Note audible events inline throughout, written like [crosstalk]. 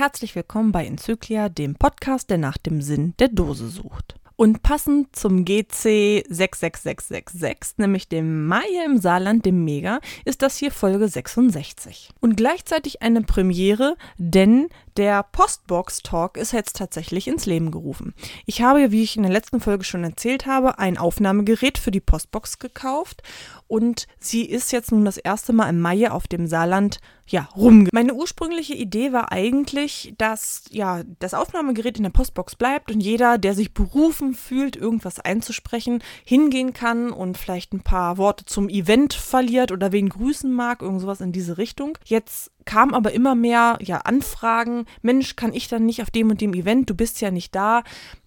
Herzlich willkommen bei Enzyklia, dem Podcast, der nach dem Sinn der Dose sucht. Und passend zum GC 66666, nämlich dem Mai im Saarland, dem Mega, ist das hier Folge 66. Und gleichzeitig eine Premiere, denn der Postbox Talk ist jetzt tatsächlich ins Leben gerufen. Ich habe, wie ich in der letzten Folge schon erzählt habe, ein Aufnahmegerät für die Postbox gekauft und sie ist jetzt nun das erste Mal im Mai auf dem Saarland ja, rum. Meine ursprüngliche Idee war eigentlich, dass ja, das Aufnahmegerät in der Postbox bleibt und jeder, der sich berufen fühlt, irgendwas einzusprechen, hingehen kann und vielleicht ein paar Worte zum Event verliert oder wen grüßen mag, irgend sowas in diese Richtung. Jetzt kam aber immer mehr ja Anfragen, Mensch, kann ich dann nicht auf dem und dem Event, du bist ja nicht da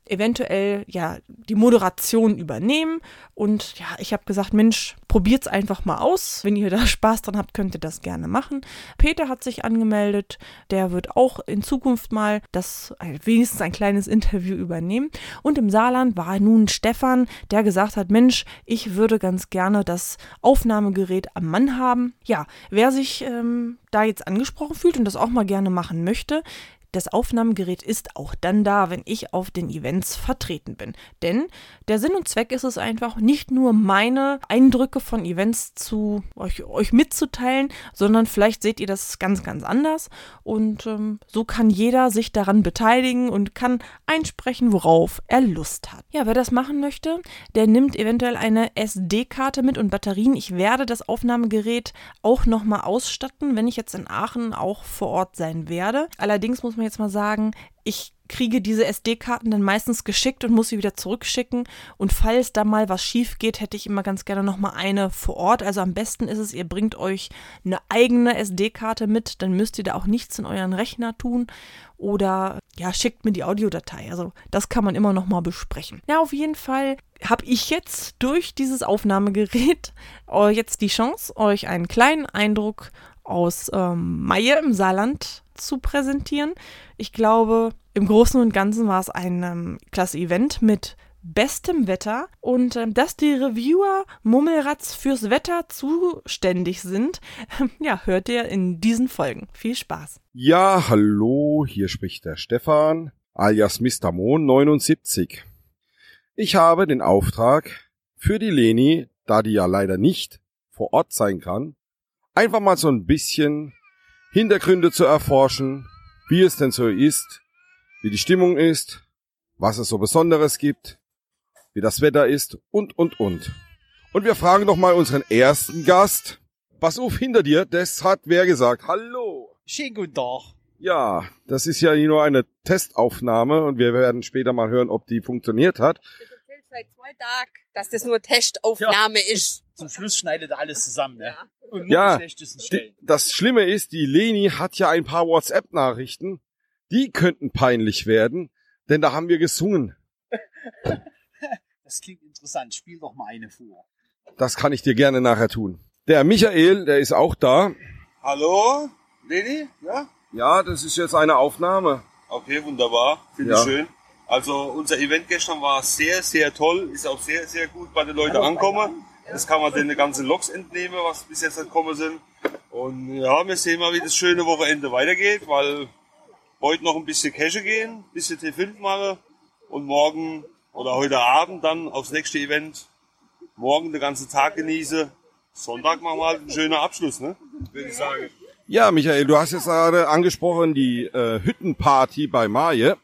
eventuell ja die Moderation übernehmen. Und ja, ich habe gesagt, Mensch, probiert's einfach mal aus. Wenn ihr da [laughs] Spaß dran habt, könnt ihr das gerne machen. Peter hat sich angemeldet. Der wird auch in Zukunft mal das wenigstens ein kleines Interview übernehmen. Und im Saarland war nun Stefan, der gesagt hat, Mensch, ich würde ganz gerne das Aufnahmegerät am Mann haben. Ja, wer sich ähm, da jetzt angesprochen fühlt und das auch mal gerne machen möchte, das Aufnahmegerät ist auch dann da, wenn ich auf den Events vertreten bin. Denn der Sinn und Zweck ist es einfach, nicht nur meine Eindrücke von Events zu euch, euch mitzuteilen, sondern vielleicht seht ihr das ganz, ganz anders. Und ähm, so kann jeder sich daran beteiligen und kann einsprechen, worauf er Lust hat. Ja, wer das machen möchte, der nimmt eventuell eine SD-Karte mit und Batterien. Ich werde das Aufnahmegerät auch nochmal ausstatten, wenn ich jetzt in Aachen auch vor Ort sein werde. Allerdings muss man man jetzt mal sagen, ich kriege diese SD-Karten dann meistens geschickt und muss sie wieder zurückschicken. Und falls da mal was schief geht, hätte ich immer ganz gerne nochmal eine vor Ort. Also am besten ist es, ihr bringt euch eine eigene SD-Karte mit, dann müsst ihr da auch nichts in euren Rechner tun. Oder ja, schickt mir die Audiodatei. Also das kann man immer nochmal besprechen. Ja, auf jeden Fall habe ich jetzt durch dieses Aufnahmegerät jetzt die Chance, euch einen kleinen Eindruck aus ähm, Maie im Saarland zu präsentieren. Ich glaube, im Großen und Ganzen war es ein ähm, klasse Event mit bestem Wetter und ähm, dass die Reviewer Mummelratz fürs Wetter zuständig sind, ähm, ja, hört ihr in diesen Folgen. Viel Spaß. Ja, hallo, hier spricht der Stefan, alias Mr. Mohn 79. Ich habe den Auftrag für die Leni, da die ja leider nicht vor Ort sein kann, einfach mal so ein bisschen Hintergründe zu erforschen, wie es denn so ist, wie die Stimmung ist, was es so Besonderes gibt, wie das Wetter ist und, und, und. Und wir fragen doch mal unseren ersten Gast. Pass auf, hinter dir, das hat wer gesagt. Hallo. Schönen guten Tag. Ja, das ist ja nur eine Testaufnahme und wir werden später mal hören, ob die funktioniert hat. Das erzählt seit zwei Tagen, dass das nur Testaufnahme ja. ist. Zum Schluss schneidet alles zusammen, ne? Ja. Und Ja, die, das Schlimme ist, die Leni hat ja ein paar WhatsApp-Nachrichten. Die könnten peinlich werden, denn da haben wir gesungen. [laughs] Das klingt interessant. Spiel doch mal eine vor. Das kann ich dir gerne nachher tun. Der Michael, der ist auch da. Hallo, Leni? Ja? Ja, das ist jetzt eine Aufnahme. Okay, wunderbar. Finde Ja. ich schön. Also unser Event gestern war sehr, sehr toll. Ist auch sehr, sehr gut bei den Leuten angekommen. Das kann man den ganzen Loks entnehmen, was bis jetzt gekommen sind. Und ja, wir sehen mal, wie das schöne Wochenende weitergeht, weil heute noch ein bisschen Cash gehen, ein bisschen T5 machen und morgen oder heute Abend dann aufs nächste Event. Morgen den ganzen Tag genieße. Sonntag machen wir halt einen schönen Abschluss, ne? Würde ich sagen. Ja, Michael, du hast jetzt gerade angesprochen die äh, Hüttenparty bei Maje.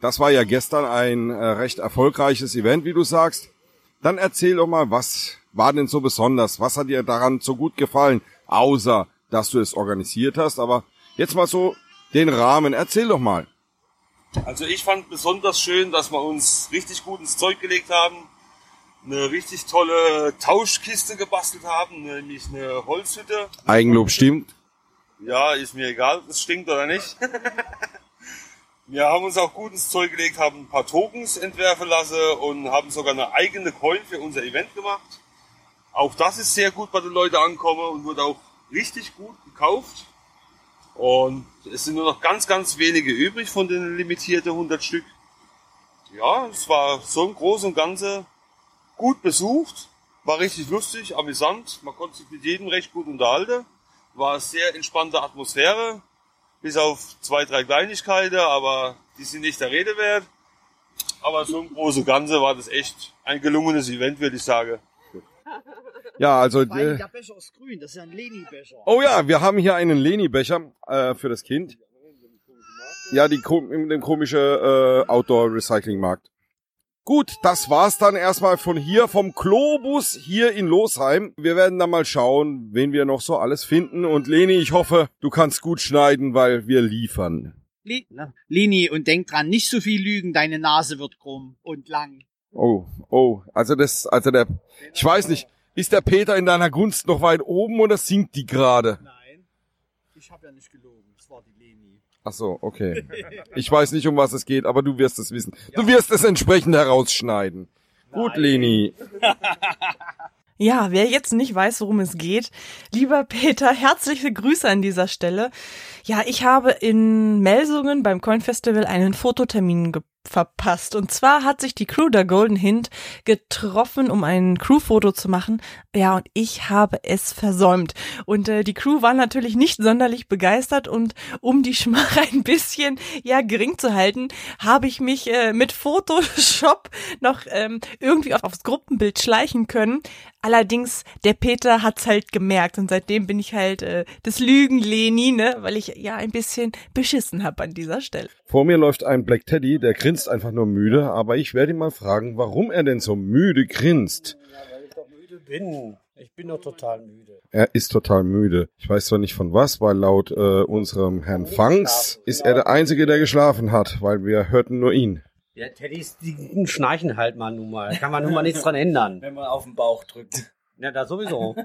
Das war ja gestern ein äh, recht erfolgreiches Event, wie du sagst. Dann erzähl doch mal, was war denn so besonders? Was hat dir daran so gut gefallen? Außer, dass du es organisiert hast. Aber jetzt mal so den Rahmen. Erzähl doch mal. Also ich fand besonders schön, dass wir uns richtig gut ins Zeug gelegt haben, eine richtig tolle Tauschkiste gebastelt haben, nämlich eine Holzhütte. Eigenlob stimmt. Ja, ist mir egal, ob das stinkt oder nicht. [laughs] wir haben uns auch gut ins Zeug gelegt, haben ein paar Tokens entwerfen lassen und haben sogar eine eigene Coin für unser Event gemacht. Auch das ist sehr gut bei den Leuten angekommen und wurde auch richtig gut gekauft. Und es sind nur noch ganz, ganz wenige übrig von den limitierten 100 Stück. Ja, es war so im Großen und Ganzen gut besucht, war richtig lustig, amüsant. Man konnte sich mit jedem recht gut unterhalten. War eine sehr entspannte Atmosphäre. Bis auf zwei, drei Kleinigkeiten, aber die sind nicht der Rede wert. Aber so im Großen und Ganze war das echt ein gelungenes Event, würde ich sagen. Ja, also. Allem Äh, der Becher ist grün, das ist ja ein Leni-Becher. oh ja, wir haben hier einen Leni-Becher äh, für das Kind. Ja, die dem komischen äh, Outdoor-Recycling-Markt. Gut, das war's dann erstmal von hier, vom Globus hier in Losheim. Wir werden dann mal schauen, wen wir noch so alles finden. Und Leni, ich hoffe, du kannst gut schneiden, weil wir liefern. Le? Leni, und denk dran, nicht so viel lügen, deine Nase wird krumm und lang. Oh, oh, also das, also der, ich weiß nicht, ist der Peter in deiner Gunst noch weit oben oder sinkt die gerade? Nein, ich habe ja nicht gelogen, es war die Leni. Ach so, okay. Ich weiß nicht, um was es geht, aber du wirst es wissen. Du wirst es entsprechend herausschneiden. Gut, Leni. [laughs] Ja, wer jetzt nicht weiß, worum es geht, lieber Peter, herzliche Grüße an dieser Stelle. Ja, ich habe in Melsungen beim Coin Festival einen Fototermin verpasst. Und zwar hat sich die Crew der Golden Hint getroffen, um ein Crewfoto zu machen. Ja, und ich habe es versäumt. Und äh, die Crew war natürlich nicht sonderlich begeistert und um die Schmach [laughs] ein bisschen ja gering zu halten, habe ich mich äh, mit Photoshop noch ähm, irgendwie auf, aufs Gruppenbild schleichen können. Allerdings, der Peter hat's halt gemerkt und seitdem bin ich halt äh, das Lügen Leni, ne, weil ich ja ein bisschen beschissen habe an dieser Stelle. Vor mir läuft ein Black Teddy, der grinst einfach nur müde, aber ich werde ihn mal fragen, warum er denn so müde grinst. weil ich doch müde bin. Ich bin doch total müde. Er ist total müde. Ich weiß zwar nicht von was, weil laut äh, unserem Herrn Fangs ist er der Einzige, der geschlafen hat, weil wir hörten nur ihn. Ja, Teddys, die schnarchen halt mal nun mal. Kann man nun mal nichts dran ändern. Wenn man auf den Bauch drückt. Ja, da sowieso.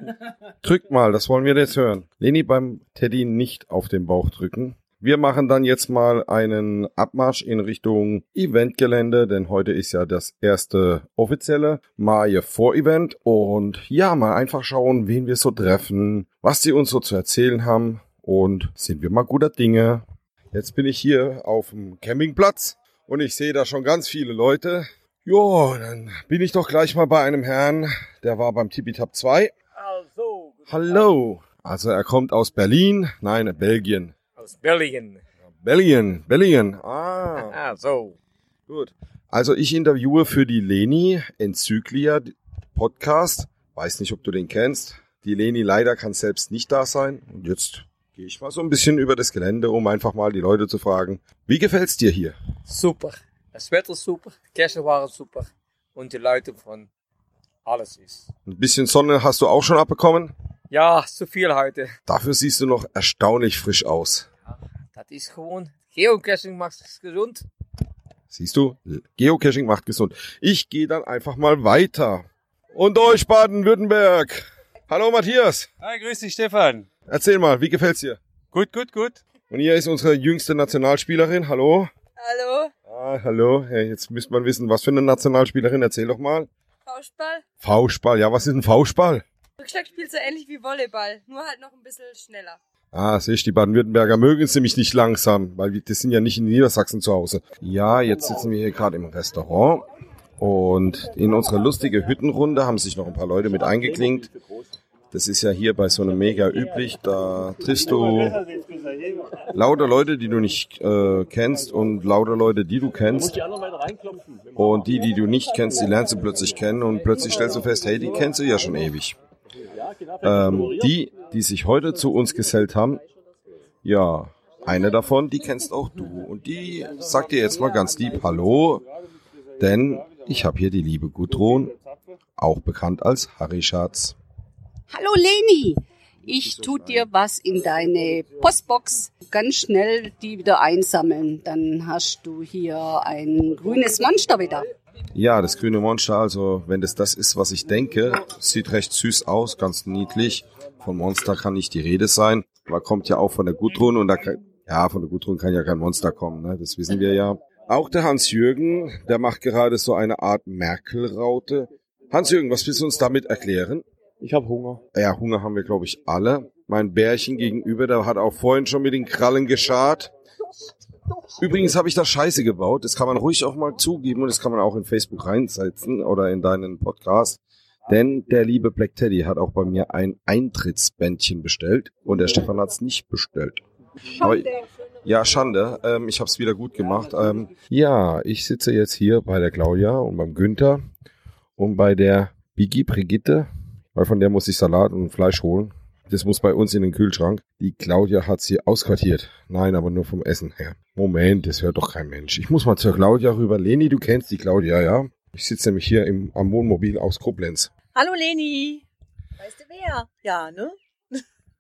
Drückt mal, das wollen wir jetzt hören. Leni beim Teddy nicht auf den Bauch drücken. Wir machen dann jetzt mal einen Abmarsch in Richtung Eventgelände, denn heute ist ja das erste offizielle Maje Vorevent und ja, mal einfach schauen, wen wir so treffen, was sie uns so zu erzählen haben und sind wir mal guter Dinge. Jetzt bin ich hier auf dem Campingplatz und ich sehe da schon ganz viele Leute. Jo, dann bin ich doch gleich mal bei einem Herrn, der war beim Tippitap 2. Also, Hallo. Also er kommt aus Berlin, nein, Belgien. Aus Berlin. Belgien, Belgien. Ah, [laughs] Ah, so. gut. Also ich interviewe für die Leni Enzyklia Podcast. Weiß nicht, ob du den kennst. Die Leni leider kann selbst nicht da sein. Und jetzt gehe ich mal so ein bisschen über das Gelände, um einfach mal die Leute zu fragen. Wie gefällt's dir hier? Super. Das Wetter ist super, Gäste waren super und die Leute von alles ist. Ein bisschen Sonne hast du auch schon abbekommen. Ja, zu viel heute. Dafür siehst du noch erstaunlich frisch aus. Das ist gewoon, Geocaching macht es gesund. Siehst du, Geocaching macht gesund. Ich gehe dann einfach mal weiter. Und euch Baden-Württemberg. Hallo Matthias. Hi, grüß dich, Stefan. Erzähl mal, wie gefällt's dir? Gut, gut, gut. Und hier ist unsere jüngste Nationalspielerin. Hallo. Hallo, Ah, hallo. Hey, jetzt müsste man wissen, was für eine Nationalspielerin. Erzähl doch mal. Faustball. Faustball. Ja, was ist ein Faustball? Rückschlag spielt so ähnlich wie Volleyball, nur halt noch ein bisschen schneller. Ah, sehe ich, die Baden-Württemberger mögen es nämlich nicht langsam, weil das sind ja nicht in Niedersachsen zu Hause. Ja, jetzt sitzen wir hier gerade im Restaurant und in unserer lustige Hüttenrunde haben sich noch ein paar Leute mit eingeklinkt. Das ist ja hier bei so einem Mega üblich. Da triffst du lauter Leute, die du nicht äh, kennst und lauter Leute, die du kennst. Und die, die du nicht kennst, die lernst du plötzlich kennen und plötzlich stellst du fest, hey, die kennst du ja schon ewig. Ähm, die, die sich heute zu uns gesellt haben, ja, eine davon, die kennst auch du. Und die sagt dir jetzt mal ganz lieb Hallo, denn ich habe hier die liebe Gudrun, auch bekannt als Harry Schatz. Hallo Leni, ich tu dir was in deine Postbox. Ganz schnell die wieder einsammeln. Dann hast du hier ein grünes Monster wieder. Ja, das grüne Monster, also wenn das das ist, was ich denke, sieht recht süß aus, ganz niedlich. Von Monster kann nicht die Rede sein, aber kommt ja auch von der Gudrun und da kann, ja, von der Gudrun kann ja kein Monster kommen, ne? das wissen wir ja. Auch der Hans-Jürgen, der macht gerade so eine Art Merkel-Raute. Hans-Jürgen, was willst du uns damit erklären? Ich habe Hunger. Ja, Hunger haben wir, glaube ich, alle. Mein Bärchen gegenüber, der hat auch vorhin schon mit den Krallen geschart. Übrigens habe ich da Scheiße gebaut. Das kann man ruhig auch mal zugeben und das kann man auch in Facebook reinsetzen oder in deinen Podcast. Denn der liebe Black Teddy hat auch bei mir ein Eintrittsbändchen bestellt und der Stefan hat's nicht bestellt. Aber Ja, Schande. Ähm, ich habe es wieder gut gemacht. Ähm, ja, ich sitze jetzt hier bei der Claudia und beim Günther und bei der Biggie Brigitte, weil von der muss ich Salat und Fleisch holen. Das muss bei uns in den Kühlschrank. Die Claudia hat sie ausquartiert. Nein, aber nur vom Essen her. Moment, das hört doch kein Mensch. Ich muss mal zur Claudia rüber. Leni, du kennst die Claudia, ja? Ich sitze nämlich hier im, am Wohnmobil aus Koblenz. Hallo Leni. Weißt du wer? Ja, ne?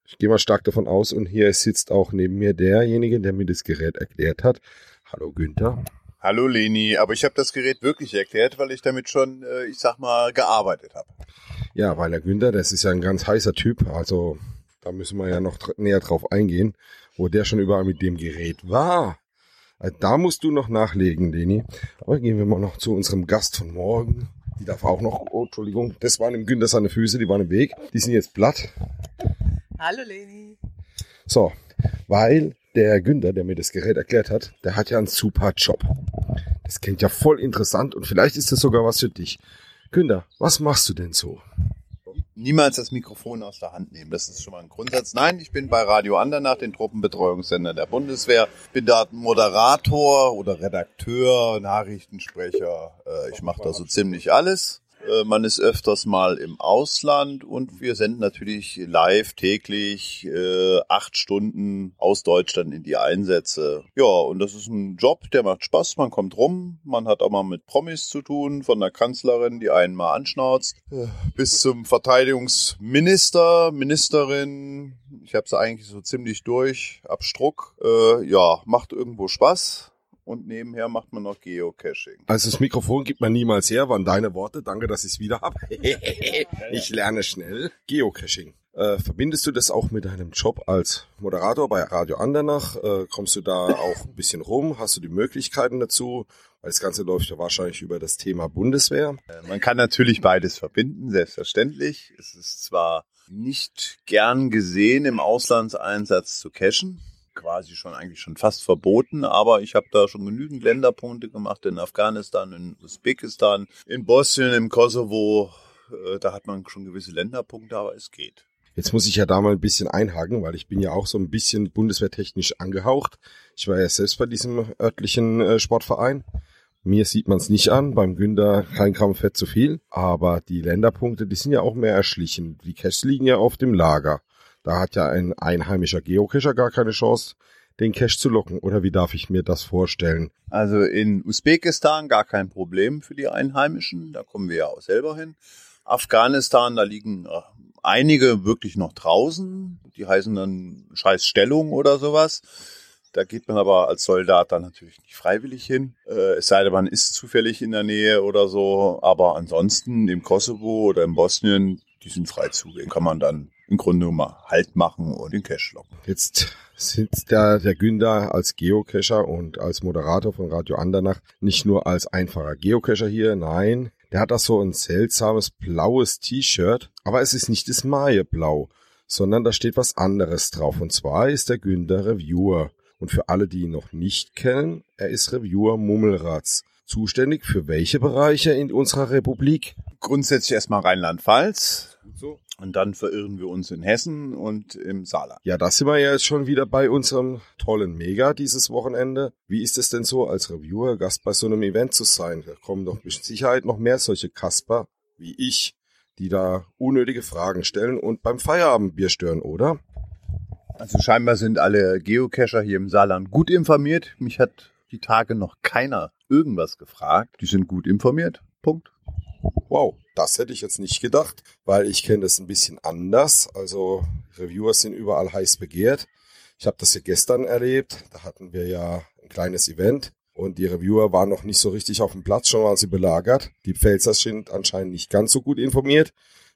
Ich gehe mal stark davon aus und hier sitzt auch neben mir derjenige, der mir das Gerät erklärt hat. Hallo Günther. Hallo Leni, aber ich habe das Gerät wirklich erklärt, weil ich damit schon, äh, ich sag mal, gearbeitet habe. Ja, weil der Günther, das ist ja ein ganz heißer Typ, also da müssen wir ja noch näher drauf eingehen, wo der schon überall mit dem Gerät war. Also Da musst du noch nachlegen, Leni. Aber gehen wir mal noch zu unserem Gast von morgen. Die darf auch noch, oh, Entschuldigung, das waren im Günther seine Füße, die waren im Weg. Die sind jetzt platt. Hallo Leni. So, weil der Günther, der mir das Gerät erklärt hat, der hat ja einen super Job. Das klingt ja voll interessant und vielleicht ist das sogar was für dich. Günther, was machst du denn so? Niemals das Mikrofon aus der Hand nehmen, das ist schon mal ein Grundsatz. Nein, ich bin bei Radio Andernach, den Truppenbetreuungssender der Bundeswehr. Bin da Moderator oder Redakteur, Nachrichtensprecher. Äh, Ich mache da so ziemlich alles. Äh, Man ist öfters mal im Ausland und wir senden natürlich live täglich äh, acht Stunden aus Deutschland in die Einsätze. Ja, und das ist ein Job, der macht Spaß. Man kommt rum, man hat auch mal mit Promis zu tun, von der Kanzlerin, die einen mal anschnauzt, äh, bis zum Verteidigungsminister, Ministerin. Ich habe sie eigentlich so ziemlich durch, ab Struck. Äh, ja, macht irgendwo Spaß. Und nebenher macht man noch Geocaching. Also das Mikrofon gibt man niemals her, waren deine Worte. Danke, dass ich es wieder habe. [laughs] ich lerne schnell. Geocaching. Äh, verbindest du das auch mit deinem Job als Moderator bei Radio Andernach? Äh, kommst du da auch ein bisschen rum? Hast du die Möglichkeiten dazu? Weil das Ganze läuft ja wahrscheinlich über das Thema Bundeswehr. Äh, Man kann natürlich beides verbinden, selbstverständlich. Es ist zwar nicht gern gesehen, im Auslandseinsatz zu cachen, quasi schon eigentlich schon fast verboten, aber ich habe da schon genügend Länderpunkte gemacht in Afghanistan, in Usbekistan, in Bosnien, im Kosovo. Äh, Da hat man schon gewisse Länderpunkte, aber es geht. Jetzt muss ich ja da mal ein bisschen einhaken, weil ich bin ja auch so ein bisschen bundeswehrtechnisch angehaucht. Ich war ja selbst bei diesem örtlichen äh, Sportverein. Mir sieht man es nicht an, beim Günther kein Gramm Fett zu viel. Aber die Länderpunkte, die sind ja auch mehr erschlichen. Die Caches liegen ja auf dem Lager. Da hat ja ein einheimischer Geocacher gar keine Chance, den Cache zu locken. Oder wie darf ich mir das vorstellen? Also in Usbekistan gar kein Problem für die Einheimischen, da kommen wir ja auch selber hin. Afghanistan, da liegen äh, einige wirklich noch draußen, die heißen dann Scheißstellung oder sowas. Da geht man aber als Soldat dann natürlich nicht freiwillig hin, äh, es sei denn, man ist zufällig in der Nähe oder so. Aber ansonsten im Kosovo oder in Bosnien, die sind frei zugänglich. Kann man dann im Grunde mal Halt machen und den Cash locken. Jetzt sitzt der, der Günther als Geocacher und als Moderator von Radio Andernach nicht nur als einfacher Geocacher hier, nein, der hat auch so ein seltsames blaues T-Shirt, aber es ist nicht das Maie-Blau, sondern da steht was anderes drauf und zwar ist der Günther Reviewer. Und für alle, die ihn noch nicht kennen, er ist Reviewer Mummelrats. Zuständig für welche Bereiche in unserer Republik? Grundsätzlich erstmal Rheinland-Pfalz. Und dann verirren wir uns in Hessen und im Saarland. Ja, da sind wir ja jetzt schon wieder bei unserem tollen Mega dieses Wochenende. Wie ist es denn so, als Reviewer Gast bei so einem Event zu sein? Da kommen doch mit Sicherheit noch mehr solche Kasper wie ich, die da unnötige Fragen stellen und beim Feierabendbier stören, oder? Also scheinbar sind alle Geocacher hier im Saarland gut informiert. Mich hat die Tage noch keiner irgendwas gefragt. Die sind gut informiert. Punkt. Wow, das hätte ich jetzt nicht gedacht, weil ich kenne das ein bisschen anders. Also Reviewer sind überall heiß begehrt. Ich habe das ja gestern erlebt. Da hatten wir ja ein kleines Event und die Reviewer waren noch nicht so richtig auf dem Platz, schon waren sie belagert. Die Pfälzer sind anscheinend nicht ganz so gut informiert,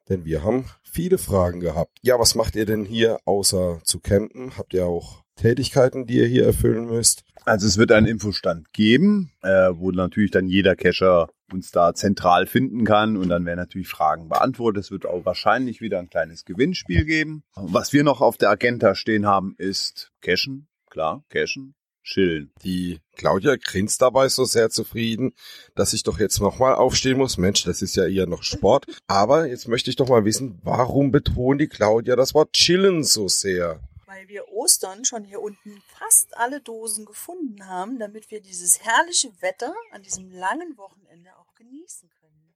denn wir haben viele Fragen gehabt. Ja, was macht ihr denn hier außer zu campen? Habt ihr auch Tätigkeiten, die ihr hier erfüllen müsst? Also es wird einen Infostand geben, äh, wo natürlich dann jeder Cacher uns da zentral finden kann und dann werden natürlich Fragen beantwortet. Es wird auch wahrscheinlich wieder ein kleines Gewinnspiel geben. Was wir noch auf der Agenda stehen haben, ist Cashen, klar, Cashen, chillen. Die Claudia grinst dabei so sehr zufrieden, dass ich doch jetzt nochmal aufstehen muss. Mensch, das ist ja eher noch Sport. Aber jetzt möchte ich doch mal wissen, warum betont die Claudia das Wort chillen so sehr? Weil wir Ostern schon hier unten fast alle Dosen gefunden haben, damit wir dieses herrliche Wetter an diesem langen Wochenende auch genießen können.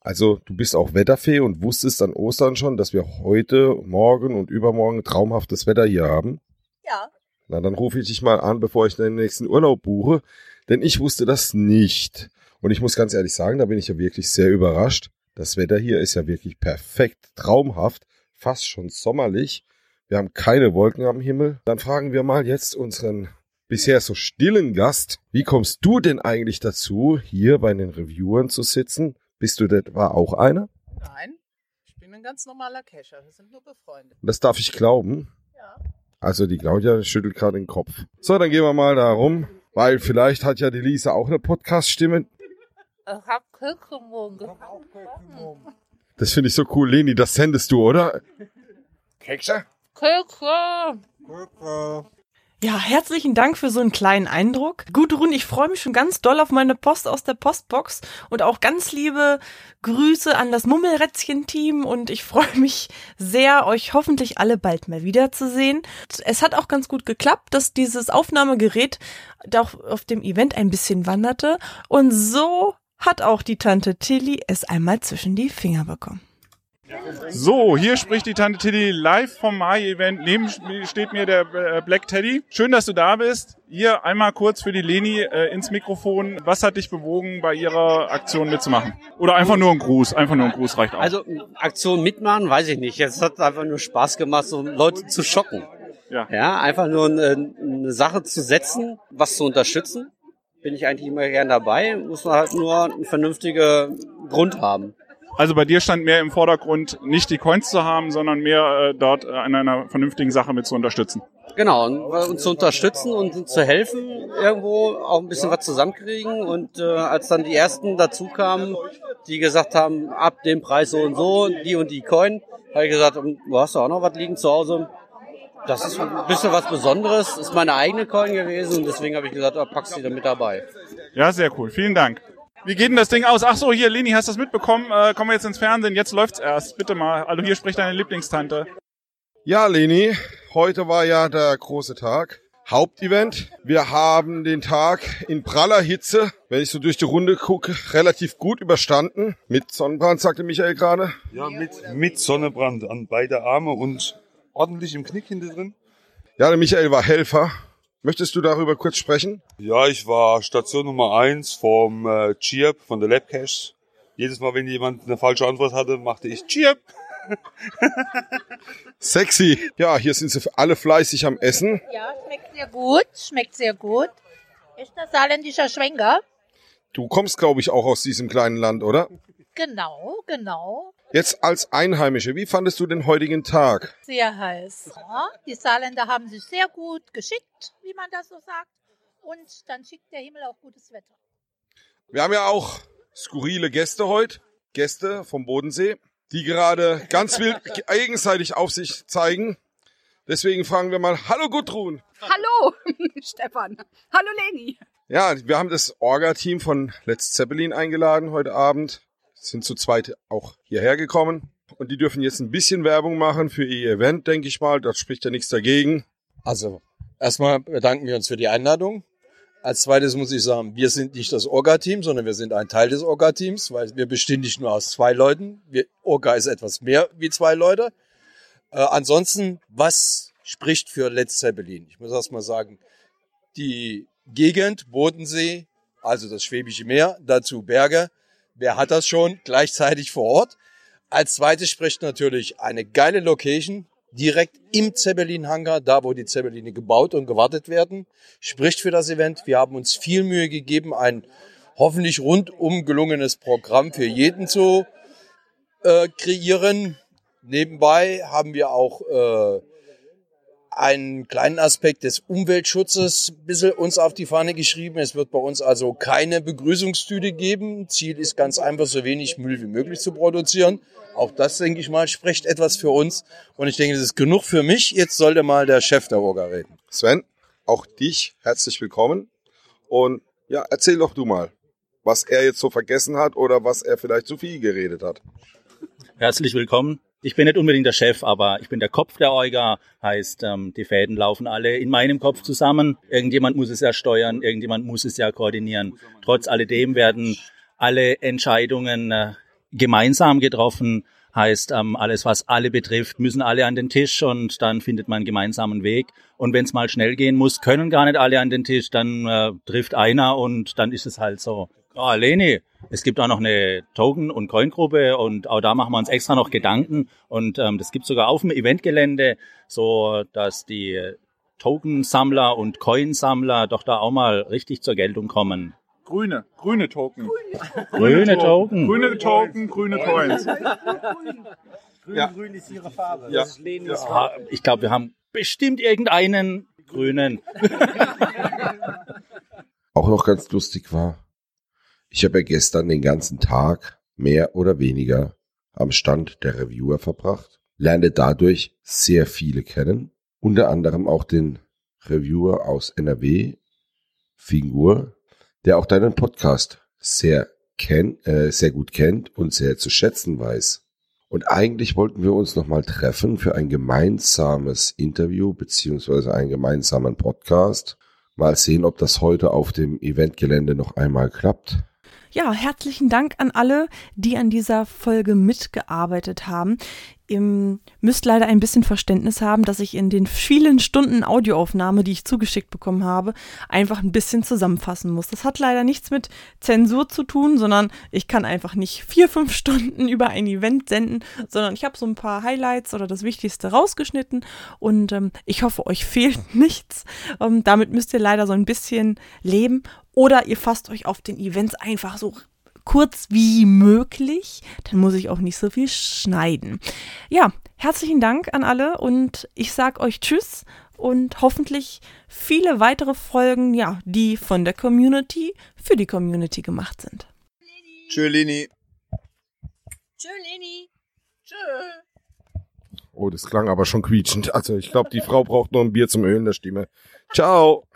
Also du bist auch Wetterfee und wusstest an Ostern schon, dass wir heute, morgen und übermorgen traumhaftes Wetter hier haben? Ja, Na, dann rufe ich dich mal an, bevor ich den nächsten Urlaub buche, denn ich wusste das nicht. Und ich muss ganz ehrlich sagen, da bin ich ja wirklich sehr überrascht. Das Wetter hier ist ja wirklich perfekt, traumhaft, fast schon sommerlich. Wir haben keine Wolken am Himmel. Dann fragen wir mal jetzt unseren bisher so stillen Gast, wie kommst du denn eigentlich dazu, hier bei den Reviewern zu sitzen? Bist du etwa auch einer? Nein, ich bin ein ganz normaler Kescher. Wir sind nur befreundet. Das darf ich glauben. Also die Claudia schüttelt gerade den Kopf. So, dann gehen wir mal da rum, weil vielleicht hat ja die Lisa auch eine Podcast-Stimme. Ich hab Keksemon gefunden. Das finde ich so cool. Leni, das sendest du, oder? Kekse? Kekse. Ja, herzlichen Dank für so einen kleinen Eindruck. Gudrun, ich freue mich schon ganz doll auf meine Post aus der Postbox und auch ganz liebe Grüße an das Mummelrätzchen-Team und ich freue mich sehr, euch hoffentlich alle bald mal wiederzusehen. Es hat auch ganz gut geklappt, dass dieses Aufnahmegerät doch auf dem Event ein bisschen wanderte und so hat auch die Tante Tilly es einmal zwischen die Finger bekommen. So, hier spricht die Tante Tilly live vom Mai-Event. Neben mir steht mir der äh, Black Teddy. Schön, dass du da bist. Hier einmal kurz für die Leni äh, ins Mikrofon. Was hat dich bewogen, bei ihrer Aktion mitzumachen? Oder einfach nur ein Gruß? Einfach nur ein Gruß reicht auch. Also Aktion mitmachen, weiß ich nicht. Es hat einfach nur Spaß gemacht, so Leute zu schocken. Ja. Ja, einfach nur eine, eine Sache zu setzen, was zu unterstützen. Bin ich eigentlich immer gern dabei. Muss man halt nur einen vernünftigen Grund haben. Also bei dir stand mehr im Vordergrund, nicht die Coins zu haben, sondern mehr äh, dort äh, an einer vernünftigen Sache mit zu unterstützen. Genau, und äh, uns zu unterstützen und zu helfen, irgendwo auch ein bisschen was zusammenkriegen. Und äh, als dann die ersten dazu kamen, die gesagt haben, ab dem Preis so und so, die und die Coin, habe ich gesagt, "Und du hast doch auch noch was liegen zu Hause. Das ist ein bisschen was Besonderes, ist meine eigene Coin gewesen und deswegen habe ich gesagt, oh, packst die da mit dabei. Ja, sehr cool. Vielen Dank. Wie geht denn das Ding aus? Ach so, hier, Leni, hast du das mitbekommen? Äh, kommen wir jetzt ins Fernsehen. Jetzt läuft's erst. Bitte mal. Also hier spricht deine Lieblingstante. Ja, Leni, heute war ja der große Tag. Hauptevent. Wir haben den Tag in praller Hitze, wenn ich so durch die Runde gucke, relativ gut überstanden. Mit Sonnenbrand, sagte Michael gerade. Ja, mit, mit Sonnenbrand an beide Arme und ordentlich im Knick hinter drin. Ja, der Michael war Helfer. Möchtest du darüber kurz sprechen? Ja, ich war Station Nummer eins vom äh, Chirp, von der Labcache. Jedes Mal, wenn jemand eine falsche Antwort hatte, machte ich Chirp. [laughs] Sexy. Ja, hier sind sie alle fleißig am Essen. Ja, schmeckt sehr gut, schmeckt sehr gut. Ist das saarländischer Schwenker? Du kommst, glaube ich, auch aus diesem kleinen Land, oder? Genau, genau. Jetzt als Einheimische, wie fandest du den heutigen Tag? Sehr heiß. Ja, die Saarländer haben sich sehr gut geschickt, wie man das so sagt. Und dann schickt der Himmel auch gutes Wetter. Wir haben ja auch skurrile Gäste heute. Gäste vom Bodensee, die gerade ganz [laughs] wild gegenseitig auf sich zeigen. Deswegen fragen wir mal, hallo Gudrun. Hallo, [laughs] Stefan. Hallo, Leni. Ja, wir haben das Orga-Team von Let's Zeppelin eingeladen heute Abend. Sind zu zweit auch hierher gekommen. Und die dürfen jetzt ein bisschen Werbung machen für ihr Event, denke ich mal. Da spricht ja nichts dagegen. Also, erstmal bedanken wir uns für die Einladung. Als zweites muss ich sagen, wir sind nicht das Orga-Team, sondern wir sind ein Teil des Orga-Teams, weil wir bestehen nicht nur aus zwei Leuten. Wir, Orga ist etwas mehr wie zwei Leute. Äh, ansonsten, was spricht für Let's Zeppelin? Ich muss erstmal sagen, die Gegend, Bodensee, also das Schwäbische Meer, dazu Berge. Wer hat das schon gleichzeitig vor Ort? Als zweites spricht natürlich eine geile Location, direkt im Zeppelin-Hangar, da wo die Zeppeline gebaut und gewartet werden, spricht für das Event. Wir haben uns viel Mühe gegeben, ein hoffentlich rundum gelungenes Programm für jeden zu äh, kreieren. Nebenbei haben wir auch äh, einen kleinen Aspekt des Umweltschutzes ein bisschen uns auf die Fahne geschrieben. Es wird bei uns also keine Begrüßungstüte geben. Ziel ist ganz einfach, so wenig Müll wie möglich zu produzieren. Auch das, denke ich mal, spricht etwas für uns. Und ich denke, das ist genug für mich. Jetzt sollte mal der Chef der Orga reden. Sven, auch dich herzlich willkommen. Und ja, erzähl doch du mal, was er jetzt so vergessen hat oder was er vielleicht zu viel geredet hat. Herzlich willkommen. Ich bin nicht unbedingt der Chef, aber ich bin der Kopf der Orga. Heißt, ähm, die Fäden laufen alle in meinem Kopf zusammen. Irgendjemand muss es ja steuern, irgendjemand muss es ja koordinieren. Trotz alledem werden alle Entscheidungen äh, gemeinsam getroffen. Heißt, ähm, alles, was alle betrifft, müssen alle an den Tisch und dann findet man einen gemeinsamen Weg. Und wenn es mal schnell gehen muss, können gar nicht alle an den Tisch, dann äh, trifft einer und dann ist es halt so. Ah, Leni, es gibt auch noch eine Token- und Coin-Gruppe und auch da machen wir uns extra noch Gedanken. Und ähm, das gibt sogar auf dem Eventgelände, so dass die Token-Sammler und Coin-Sammler doch da auch mal richtig zur Geltung kommen. Grüne, grüne Token. Grüne Token. Grüne Token, grüne Coins. Grün, grün ist ihre Farbe. Ja. Das ist Lenis Ja, Farbe. ich glaube, wir haben bestimmt irgendeinen grünen. Auch noch ganz lustig war, ich habe ja gestern den ganzen Tag mehr oder weniger am Stand der Reviewer verbracht, lernte dadurch sehr viele kennen, unter anderem auch den Reviewer aus NRW, Fingur, der auch deinen Podcast sehr kennt, äh, sehr gut kennt und sehr zu schätzen weiß. Und eigentlich wollten wir uns nochmal treffen für ein gemeinsames Interview beziehungsweise einen gemeinsamen Podcast. Mal sehen, ob das heute auf dem Eventgelände noch einmal klappt. Ja, herzlichen Dank an alle, die an dieser Folge mitgearbeitet haben. Ihr müsst leider ein bisschen Verständnis haben, dass ich in den vielen Stunden Audioaufnahme, die ich zugeschickt bekommen habe, einfach ein bisschen zusammenfassen muss. Das hat leider nichts mit Zensur zu tun, sondern ich kann einfach nicht vier, fünf [laughs] Stunden über ein Event senden, sondern ich habe so ein paar Highlights oder das Wichtigste rausgeschnitten und ähm, ich hoffe, euch [laughs] fehlt nichts. Ähm, damit müsst ihr leider so ein bisschen leben oder ihr fasst euch auf den Events einfach so kurz wie möglich. Dann muss ich auch nicht so viel schneiden. Ja, herzlichen Dank an alle und ich sag euch Tschüss und hoffentlich viele weitere Folgen, ja, die von der Community für die Community gemacht sind. Tschö, Lini. Tschö, Leni. Tschö. Oh, das klang aber schon quietschend. Also ich glaube, die Frau braucht noch ein Bier zum Ölen der Stimme. Ciao.